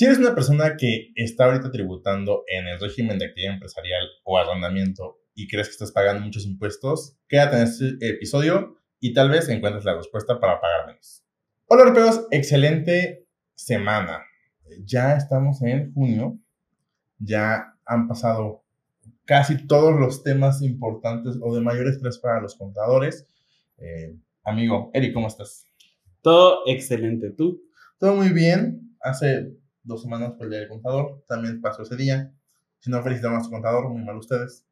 Si eres una persona que está ahorita tributando en el régimen de actividad empresarial o arrendamiento y crees que estás pagando muchos impuestos, quédate en este episodio y tal vez encuentres la respuesta para pagar menos. Hola europeos, excelente semana. Ya estamos en junio, ya han pasado casi todos los temas importantes o de mayor estrés para los contadores. Eh, amigo, Eric, ¿cómo estás? Todo excelente, ¿tú? Todo muy bien. Hace dos semanas fue el día del contador, también pasó ese día. Si no felicitamos a su contador, muy mal ustedes.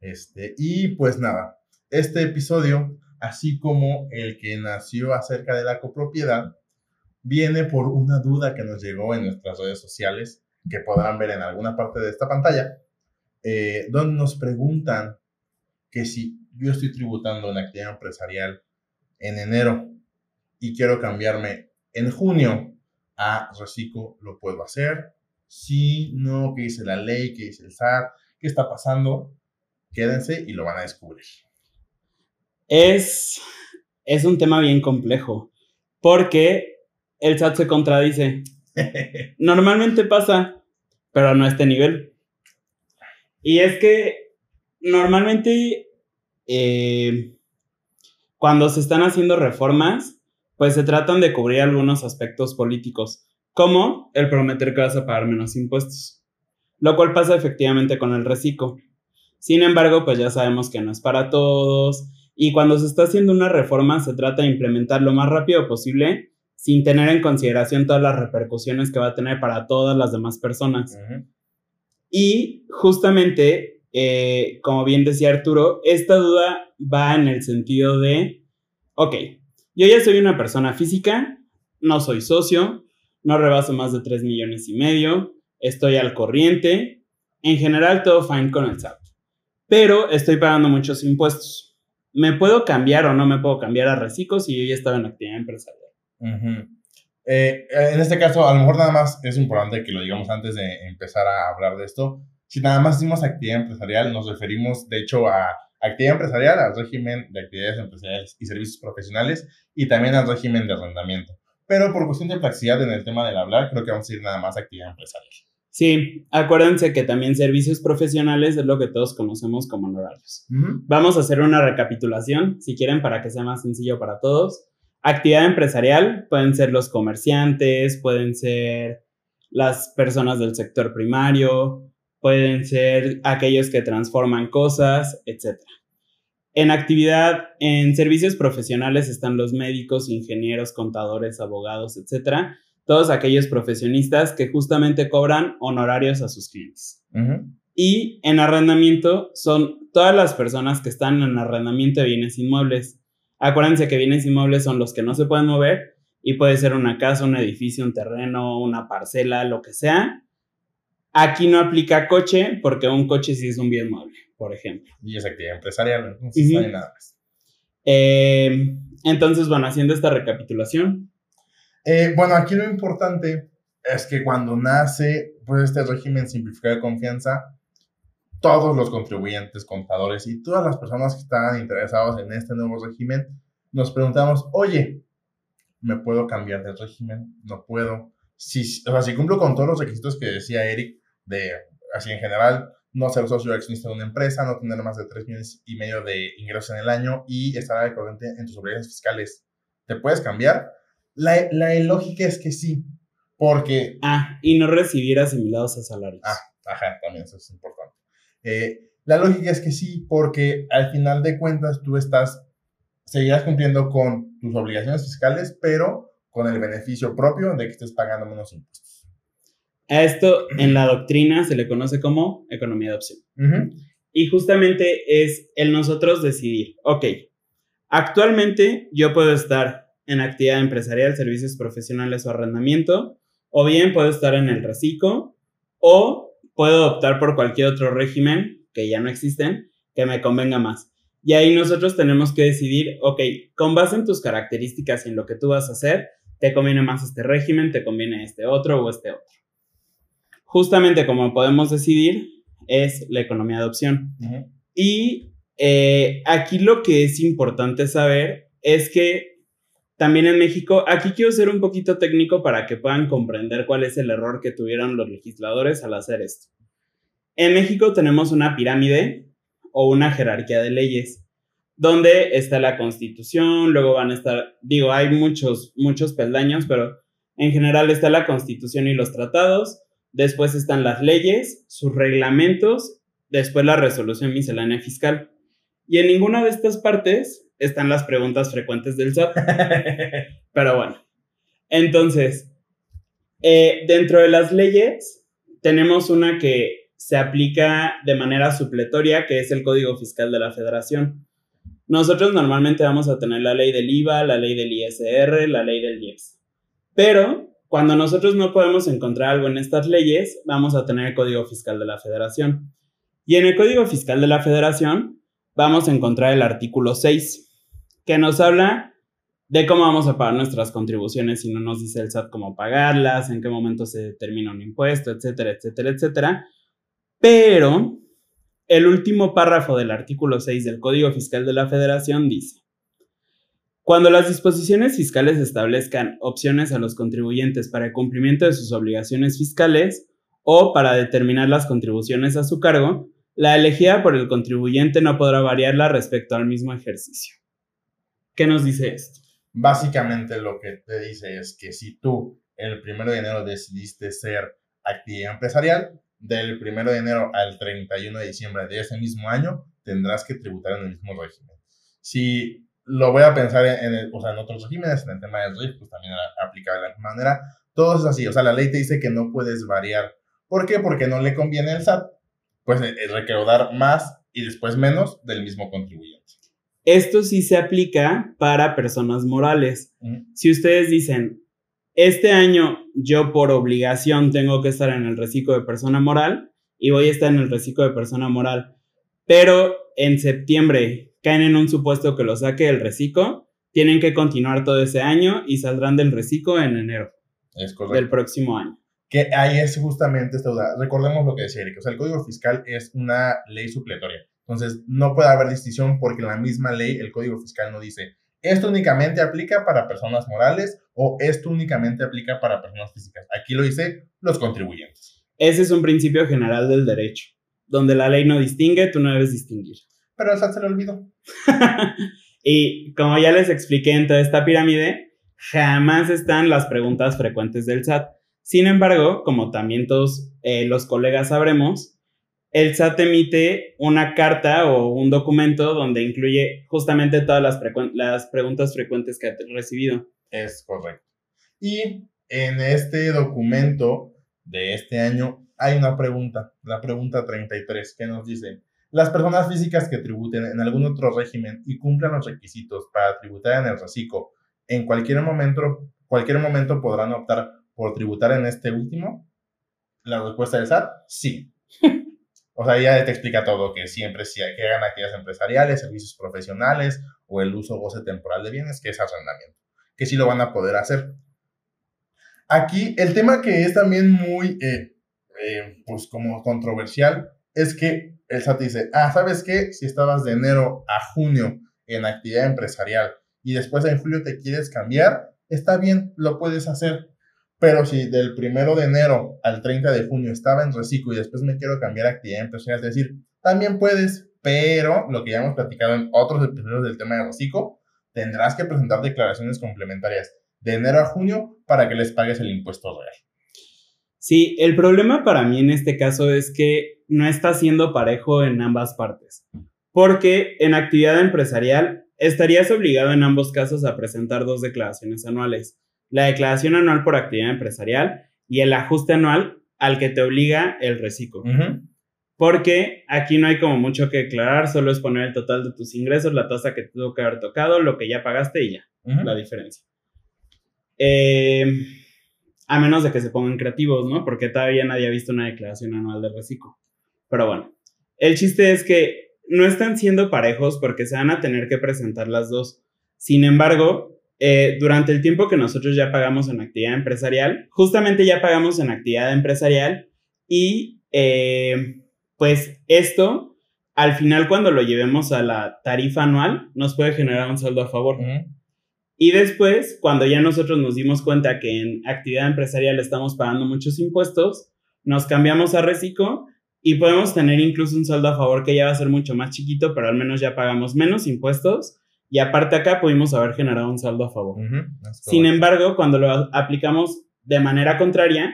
Este, y pues nada, este episodio, así como el que nació acerca de la copropiedad, viene por una duda que nos llegó en nuestras redes sociales, que podrán ver en alguna parte de esta pantalla, eh, donde nos preguntan que si yo estoy tributando en actividad empresarial en enero y quiero cambiarme en junio a reciclo, ¿lo puedo hacer? Si no, ¿qué dice la ley? ¿Qué dice el SAT? ¿Qué está pasando? Quédense y lo van a descubrir. Es, es un tema bien complejo porque el SAT se contradice. Normalmente pasa, pero no a este nivel. Y es que normalmente eh, cuando se están haciendo reformas, pues se tratan de cubrir algunos aspectos políticos, como el prometer que vas a pagar menos impuestos, lo cual pasa efectivamente con el reciclo. Sin embargo, pues ya sabemos que no es para todos y cuando se está haciendo una reforma se trata de implementar lo más rápido posible sin tener en consideración todas las repercusiones que va a tener para todas las demás personas. Y justamente, eh, como bien decía Arturo, esta duda va en el sentido de, ok, yo ya soy una persona física, no soy socio, no rebaso más de 3 millones y medio, estoy al corriente, en general todo fine con el SAT pero estoy pagando muchos impuestos. ¿Me puedo cambiar o no me puedo cambiar a reciclo si yo ya estaba en actividad empresarial? Eh, en este caso, a lo mejor nada más es importante que lo digamos antes de empezar a hablar de esto. Si nada más decimos actividad empresarial, nos referimos de hecho a actividad empresarial, al régimen de actividades empresariales y servicios profesionales y también al régimen de arrendamiento. Pero por cuestión de flexibilidad en el tema del hablar, creo que vamos a ir nada más a actividad empresarial. Sí, acuérdense que también servicios profesionales es lo que todos conocemos como honorarios. Vamos a hacer una recapitulación, si quieren, para que sea más sencillo para todos. Actividad empresarial pueden ser los comerciantes, pueden ser las personas del sector primario, pueden ser aquellos que transforman cosas, etc. En actividad, en servicios profesionales están los médicos, ingenieros, contadores, abogados, etc todos aquellos profesionistas que justamente cobran honorarios a sus clientes. Y en arrendamiento son todas las personas que están en arrendamiento de bienes inmuebles. Acuérdense que bienes inmuebles son los que no se pueden mover y puede ser una casa, un edificio, un terreno, una parcela, lo que sea. Aquí no aplica coche porque un coche sí es un bien mueble, por ejemplo. Y es actividad empresarial, entonces no hay nada más. Eh, entonces, bueno, haciendo esta recapitulación, eh, bueno, aquí lo importante es que cuando nace pues, este régimen simplificado de confianza, todos los contribuyentes, contadores y todas las personas que están interesados en este nuevo régimen, nos preguntamos, oye, ¿me puedo cambiar de régimen? No puedo. Si, o sea, si cumplo con todos los requisitos que decía Eric, de así en general, no ser socio accionista de una empresa, no tener más de 3 millones y medio de ingresos en el año y estar al corriente en tus obligaciones fiscales, ¿te puedes cambiar? La, la lógica es que sí, porque... Ah, y no recibir asimilados a salarios. Ah, ajá, también eso es importante. Eh, la lógica es que sí, porque al final de cuentas tú estás, seguirás cumpliendo con tus obligaciones fiscales, pero con el beneficio propio de que estés pagando menos impuestos. A esto en la doctrina se le conoce como economía de opción. Y justamente es el nosotros decidir, ok, actualmente yo puedo estar en actividad empresarial, servicios profesionales o arrendamiento, o bien puedo estar en el reciclo, o puedo optar por cualquier otro régimen, que ya no existen, que me convenga más. Y ahí nosotros tenemos que decidir, ok, con base en tus características y en lo que tú vas a hacer, te conviene más este régimen, te conviene este otro o este otro. Justamente como podemos decidir es la economía de opción. Y eh, aquí lo que es importante saber es que también en México, aquí quiero ser un poquito técnico para que puedan comprender cuál es el error que tuvieron los legisladores al hacer esto. En México tenemos una pirámide o una jerarquía de leyes, donde está la constitución, luego van a estar, digo, hay muchos, muchos peldaños, pero en general está la constitución y los tratados, después están las leyes, sus reglamentos, después la resolución miscelánea fiscal. Y en ninguna de estas partes están las preguntas frecuentes del SAT. Pero bueno, entonces, eh, dentro de las leyes tenemos una que se aplica de manera supletoria, que es el Código Fiscal de la Federación. Nosotros normalmente vamos a tener la ley del IVA, la ley del ISR, la ley del IEPS. Pero cuando nosotros no podemos encontrar algo en estas leyes, vamos a tener el Código Fiscal de la Federación. Y en el Código Fiscal de la Federación vamos a encontrar el artículo 6, que nos habla de cómo vamos a pagar nuestras contribuciones si no nos dice el SAT cómo pagarlas, en qué momento se determina un impuesto, etcétera, etcétera, etcétera. Pero el último párrafo del artículo 6 del Código Fiscal de la Federación dice, cuando las disposiciones fiscales establezcan opciones a los contribuyentes para el cumplimiento de sus obligaciones fiscales o para determinar las contribuciones a su cargo, la elegida por el contribuyente no podrá variarla respecto al mismo ejercicio. ¿Qué nos dice esto? Básicamente lo que te dice es que si tú el primero de enero decidiste ser actividad empresarial, del primero de enero al 31 de diciembre de ese mismo año tendrás que tributar en el mismo régimen. Si lo voy a pensar en, o sea, en otros regímenes, en el tema del RIF, pues también aplica de la misma manera. Todo es así, o sea, la ley te dice que no puedes variar. ¿Por qué? Porque no le conviene al SAT, pues eh, recaudar más y después menos del mismo contribuyente. Esto sí se aplica para personas morales. Si ustedes dicen, este año yo por obligación tengo que estar en el reciclo de persona moral y voy a estar en el reciclo de persona moral, pero en septiembre caen en un supuesto que lo saque del reciclo, tienen que continuar todo ese año y saldrán del reciclo en enero del próximo año. Que ahí es justamente esta duda. Recordemos lo que decía Eric, o sea, el Código Fiscal es una ley supletoria. Entonces, no puede haber distinción porque la misma ley, el Código Fiscal no dice, esto únicamente aplica para personas morales o esto únicamente aplica para personas físicas. Aquí lo dice los contribuyentes. Ese es un principio general del derecho. Donde la ley no distingue, tú no debes distinguir. Pero el SAT se lo olvidó. y como ya les expliqué en toda esta pirámide, jamás están las preguntas frecuentes del SAT. Sin embargo, como también todos eh, los colegas sabremos, el SAT emite una carta o un documento donde incluye justamente todas las, las preguntas frecuentes que ha recibido. Es correcto. Y en este documento de este año hay una pregunta, la pregunta 33, que nos dice, las personas físicas que tributen en algún otro régimen y cumplan los requisitos para tributar en el reciclo, en cualquier momento, cualquier momento podrán optar por tributar en este último. La respuesta del SAT, sí. O sea, ya te explica todo, que siempre si que hagan actividades empresariales, servicios profesionales o el uso o goce temporal de bienes, que es arrendamiento, que sí lo van a poder hacer. Aquí el tema que es también muy, eh, eh, pues como controversial, es que el SAT dice, ah, ¿sabes qué? Si estabas de enero a junio en actividad empresarial y después en julio te quieres cambiar, está bien, lo puedes hacer. Pero si del primero de enero al 30 de junio estaba en reciclo y después me quiero cambiar a actividad empresarial, es decir, también puedes, pero lo que ya hemos platicado en otros episodios del tema de reciclo, tendrás que presentar declaraciones complementarias de enero a junio para que les pagues el impuesto real. Sí, el problema para mí en este caso es que no está siendo parejo en ambas partes, porque en actividad empresarial estarías obligado en ambos casos a presentar dos declaraciones anuales la declaración anual por actividad empresarial y el ajuste anual al que te obliga el reciclo. Porque aquí no hay como mucho que declarar, solo es poner el total de tus ingresos, la tasa que tuvo que haber tocado, lo que ya pagaste y ya, la diferencia. Eh, a menos de que se pongan creativos, ¿no? Porque todavía nadie ha visto una declaración anual de reciclo. Pero bueno, el chiste es que no están siendo parejos porque se van a tener que presentar las dos. Sin embargo, eh, durante el tiempo que nosotros ya pagamos en actividad empresarial, justamente ya pagamos en actividad empresarial y eh, pues esto, al final cuando lo llevemos a la tarifa anual, nos puede generar un saldo a favor. Y después, cuando ya nosotros nos dimos cuenta que en actividad empresarial estamos pagando muchos impuestos, nos cambiamos a Recico y podemos tener incluso un saldo a favor que ya va a ser mucho más chiquito, pero al menos ya pagamos menos impuestos y aparte acá pudimos haber generado un saldo a favor. Sin embargo, cuando lo aplicamos de manera contraria,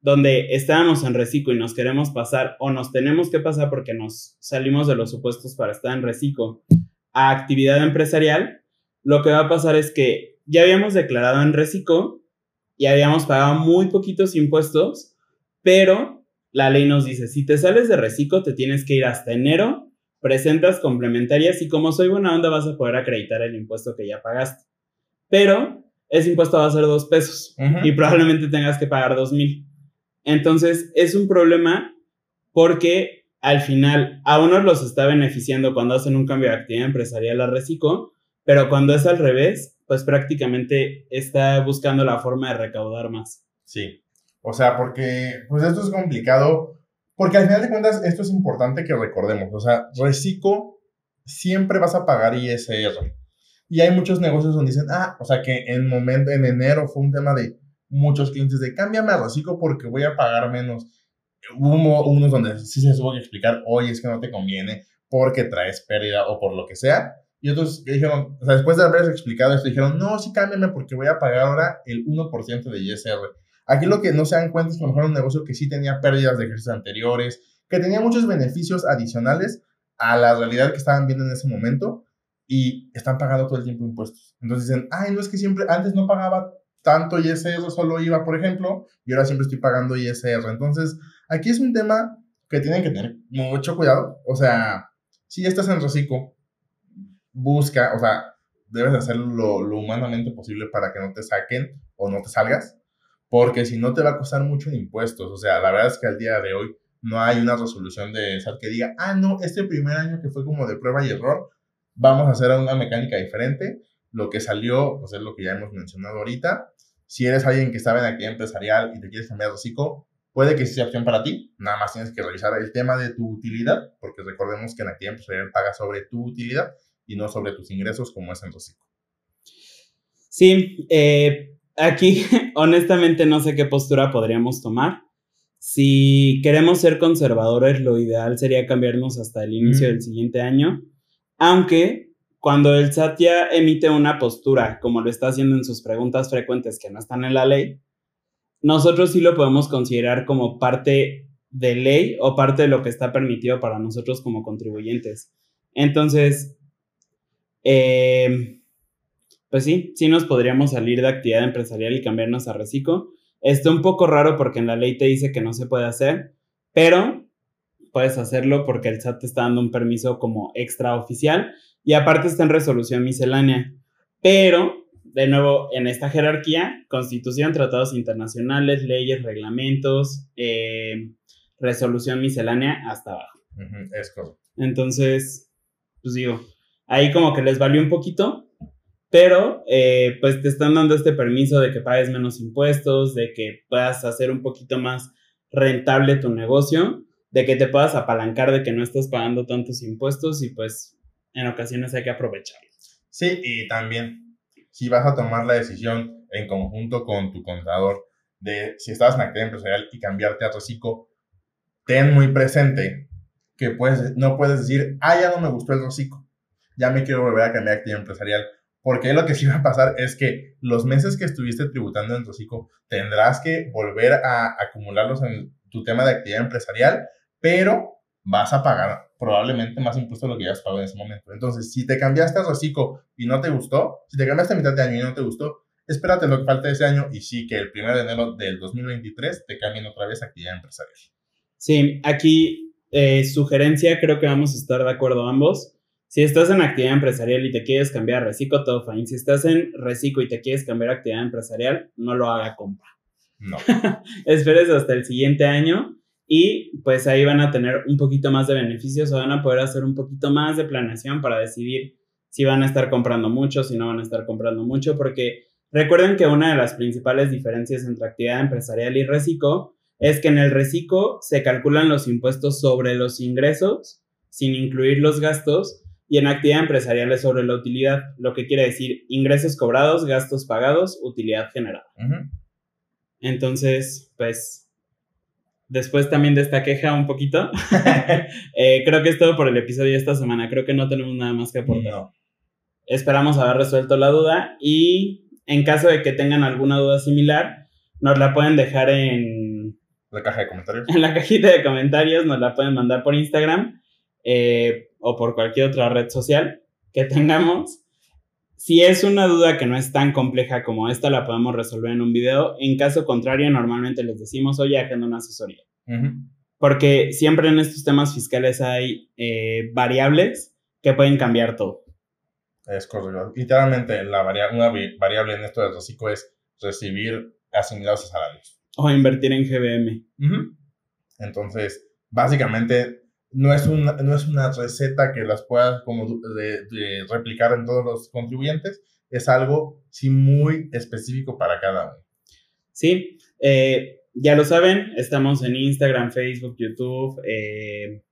donde estábamos en reciclo y nos queremos pasar o nos tenemos que pasar porque nos salimos de los supuestos para estar en reciclo a actividad empresarial, lo que va a pasar es que ya habíamos declarado en reciclo y habíamos pagado muy poquitos impuestos, pero la ley nos dice, si te sales de reciclo te tienes que ir hasta enero, presentas complementarias y como soy buena onda vas a poder acreditar el impuesto que ya pagaste. Pero ese impuesto va a ser dos pesos y probablemente tengas que pagar dos mil. Entonces, es un problema porque al final a unos los está beneficiando cuando hacen un cambio de actividad empresarial a reciclo, pero cuando es al revés, pues prácticamente está buscando la forma de recaudar más. Sí. O sea, porque pues esto es complicado, porque al final de cuentas esto es importante que recordemos. O sea, reciclo siempre vas a pagar ISR. Y hay muchos negocios donde dicen, ah, o sea que en momento, en enero fue un tema de, muchos clientes de cámbiame a reciclo porque voy a pagar menos. Hubo unos donde sí se tuvo que explicar, oye, es que no te conviene porque traes pérdida o por lo que sea. Y otros dijeron, o sea, después de haberles explicado esto, dijeron, no, sí cámbiame porque voy a pagar ahora el 1% de ISR. Aquí lo que no se dan cuenta es que a lo mejor un negocio que sí tenía pérdidas de ejercicios anteriores, que tenía muchos beneficios adicionales a la realidad que estaban viendo en ese momento y están pagando todo el tiempo impuestos. Entonces dicen, ay, no es que siempre, antes no pagaba tanto ISR solo iba, por ejemplo, y ahora siempre estoy pagando ISR. Entonces, aquí es un tema que tienen que tener mucho cuidado. O sea, si estás en reciclo, busca, o sea, debes hacer lo, lo, humanamente posible para que no te saquen o no te salgas, porque si no te va a costar mucho en impuestos. O sea, la verdad es que al día de hoy no hay una resolución de SAT que diga, ah, no, este primer año que fue como de prueba y error, vamos a hacer una mecánica diferente. Lo que salió, pues es lo que ya hemos mencionado ahorita. Si eres alguien que está en actividad empresarial y te quieres cambiar de hocico, puede que sea opción para ti. Nada más tienes que revisar el tema de tu utilidad, porque recordemos que en actividad empresarial paga sobre tu utilidad y no sobre tus ingresos como es en hocico. Sí, eh, aquí honestamente no sé qué postura podríamos tomar. Si queremos ser conservadores, lo ideal sería cambiarnos hasta el inicio del siguiente año, aunque cuando el SAT ya emite una postura, como lo está haciendo en sus preguntas frecuentes que no están en la ley, nosotros sí lo podemos considerar como parte de ley o parte de lo que está permitido para nosotros como contribuyentes. Entonces, eh, pues sí, sí nos podríamos salir de actividad empresarial y cambiarnos a reciclo. Está un poco raro porque en la ley te dice que no se puede hacer, pero puedes hacerlo porque el SAT te está dando un permiso como extraoficial y aparte está en resolución miscelánea. Pero, de nuevo, en esta jerarquía, constitución, tratados internacionales, leyes, reglamentos, eh, resolución miscelánea hasta abajo. es correcto. Entonces, pues digo, ahí como que les valió un poquito, pero eh, pues te están dando este permiso de que pagues menos impuestos, de que puedas hacer un poquito más rentable tu negocio, de que te puedas apalancar de que no estás pagando tantos impuestos y pues en ocasiones hay que aprovecharlo. Sí, y también, si vas a tomar la decisión en conjunto con tu contador de si estás en actividad empresarial y cambiarte a reciclo, ten muy presente que puedes, no puedes decir, ah, ya no me gustó el reciclo, ya me quiero volver a cambiar a actividad empresarial. Porque lo que sí va a pasar es que los meses que estuviste tributando en reciclo tendrás que volver a acumularlos en tu tema de actividad empresarial, pero vas a pagar probablemente más impuestos de lo que ya has pagado en ese momento. Entonces, si te cambiaste a reciclo y no te gustó, si te cambiaste a mitad de año y no te gustó, espérate lo que falta de ese año y sí que el 1 de enero del 2023 te cambien otra vez a actividad empresarial. Sí, aquí eh, sugerencia, creo que vamos a estar de acuerdo ambos. Si estás en actividad empresarial y te quieres cambiar a reciclo, todo fine. Si estás en reciclo y te quieres cambiar a actividad empresarial, no lo haga compa. No. Esperes hasta el siguiente año y pues ahí van a tener un poquito más de beneficios o van a poder hacer un poquito más de planeación para decidir si van a estar comprando mucho, si no van a estar comprando mucho, porque recuerden que una de las principales diferencias entre actividad empresarial y reciclo es que en el reciclo se calculan los impuestos sobre los ingresos sin incluir los gastos, y en actividad empresarial es sobre la utilidad, lo que quiere decir ingresos cobrados, gastos pagados, utilidad generada. Entonces, pues, después también de esta queja un poquito, eh, creo que es todo por el episodio de esta semana. Creo que no tenemos nada más que aportar. No. Esperamos haber resuelto la duda y en caso de que tengan alguna duda similar, nos la pueden dejar en, La caja de comentarios. en la cajita de comentarios, nos la pueden mandar por Instagram eh, o por cualquier otra red social que tengamos. Si es una duda que no es tan compleja como esta, la podemos resolver en un video. En caso contrario, normalmente les decimos, oye, agenda una asesoría. Ujú. Porque siempre en estos temas fiscales hay eh, variables que pueden cambiar todo. Es correcto. Literalmente, la varia- una variable en esto del reciclo es recibir asimilados a salarios. O invertir en GBM. Ujú. Entonces, básicamente, no es, una, no es una receta que las puedas como de- de replicar en todos los contribuyentes. Es algo, sí, muy específico para cada uno. Sí, eh, ya lo saben, estamos en Instagram, Facebook, YouTube, eh,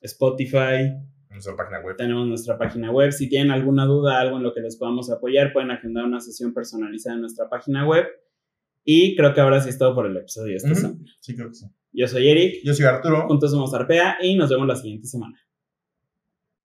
Spotify, nuestra página web. tenemos nuestra página web. Si tienen alguna duda, algo en lo que les podamos apoyar, pueden agendar una sesión personalizada en nuestra página web. Y creo que ahora sí es todo por el episodio de esta Ujú. semana. Sí, creo que sí. Yo soy Eric, Yo soy Arturo. juntos somos Arpea y nos vemos la siguiente semana.